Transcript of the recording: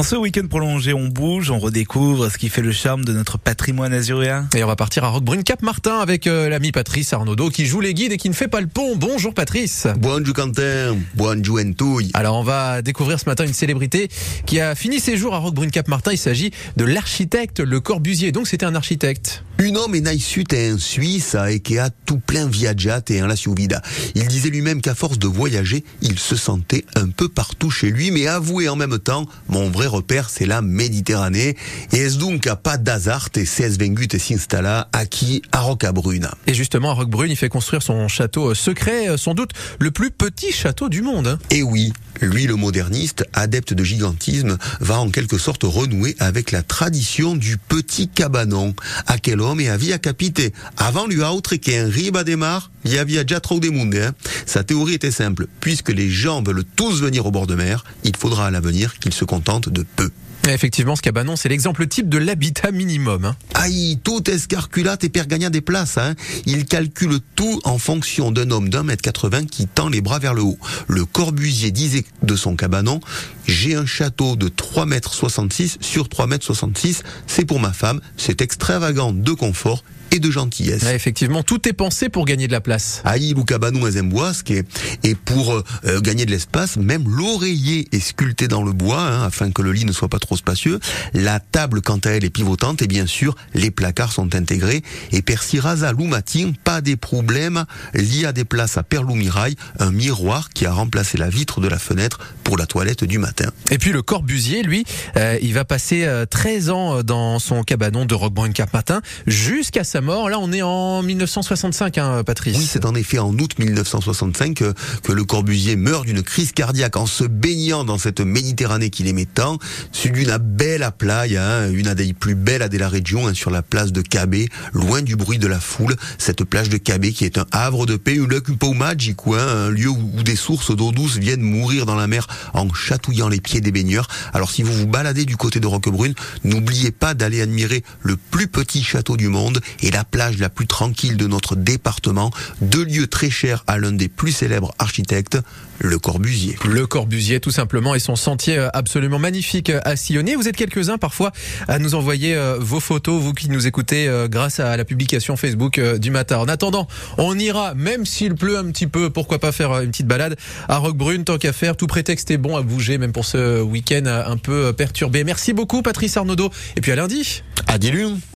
En ce week-end prolongé, on bouge, on redécouvre ce qui fait le charme de notre patrimoine azuréen. Et on va partir à Roquebrune Cap Martin avec euh, l'ami Patrice Arnaudot qui joue les guides et qui ne fait pas le pont. Bonjour Patrice. Bonjour Quentin, bonjour Entouille. Alors on va découvrir ce matin une célébrité qui a fini ses jours à Roquebrune Cap Martin. Il s'agit de l'architecte Le Corbusier. Donc c'était un architecte. Un homme est naissut en Suisse et qui a tout plein viaggiate et en la vida. Il disait lui-même qu'à force de voyager, il se sentait un peu partout chez lui, mais avouez en même temps, mon vrai repère, c'est la Méditerranée. Et est-ce donc à pas d'hasard et CS Vengut s'installa qui? À Rocabrune. Et justement, à Roquebrune, il fait construire son château secret, sans doute le plus petit château du monde. hein. Et oui, lui, le moderniste, adepte de gigantisme, va en quelque sorte renouer avec la tradition du petit cabanon. À quel homme et à via capité. Avant lui autre qu'un riba démarre, il y avait déjà trop de monde. Hein. Sa théorie était simple. Puisque les gens veulent tous venir au bord de mer, il faudra à l'avenir qu'ils se contentent de peu. Effectivement, ce cabanon, c'est l'exemple type de l'habitat minimum. hein. Aïe, tout escarculate et perd gagnant des places. Hein. Il calcule tout en fonction d'un homme d'un mètre 80 qui tend les bras vers le haut. Le Corbusier disait de son cabanon, j'ai un château de 3 mètres 66 sur 3 mètres 66. C'est pour ma femme. C'est extravagant de confort et de gentillesse. Ouais, effectivement, tout est pensé pour gagner de la place. Aïe, ou cabanon à Zemboisque et, pour euh, euh, gagner de l'espace, même l'oreiller est sculpté dans le bois hein, afin que le lit ne soit pas trop spacieux. La table, quant à elle, est pivotante et bien sûr, les placards sont intégrés. Et per si rasa ou matin, pas des problèmes. Lié à des places à Perloumirail, un miroir qui a remplacé la vitre de la fenêtre pour la toilette du matin. Et puis le Corbusier, lui, euh, il va passer euh, 13 ans dans son cabanon de Roquebrune Cap Martin jusqu'à sa Là, on est en 1965, hein, Patrice. Oui, c'est en effet en août 1965 que, le Corbusier meurt d'une crise cardiaque en se baignant dans cette Méditerranée qu'il aimait tant, sur d'une belle à hein, une des plus belles de la région, hein, sur la place de Cabé, loin du bruit de la foule. Cette plage de Cabé qui est un havre de paix, un lac un peu magique, un lieu où, des sources d'eau douce viennent mourir dans la mer en chatouillant les pieds des baigneurs. Alors si vous vous baladez du côté de Roquebrune, n'oubliez pas d'aller admirer le plus petit château du monde la plage la plus tranquille de notre département, deux lieux très chers à l'un des plus célèbres architectes, le Corbusier. Le Corbusier, tout simplement, et son sentier euh, absolument magnifique euh, à sillonner. Vous êtes quelques-uns parfois à nous envoyer euh, vos photos, vous qui nous écoutez grâce à la publication Facebook du matin. En attendant, on ira, même s'il pleut un petit peu, pourquoi pas faire une petite balade à Roquebrune, tant qu'à faire. Tout prétexte est bon à bouger, même pour ce week-end un peu perturbé. Merci beaucoup, Patrice Arnaudot. Et puis à lundi. À Dilun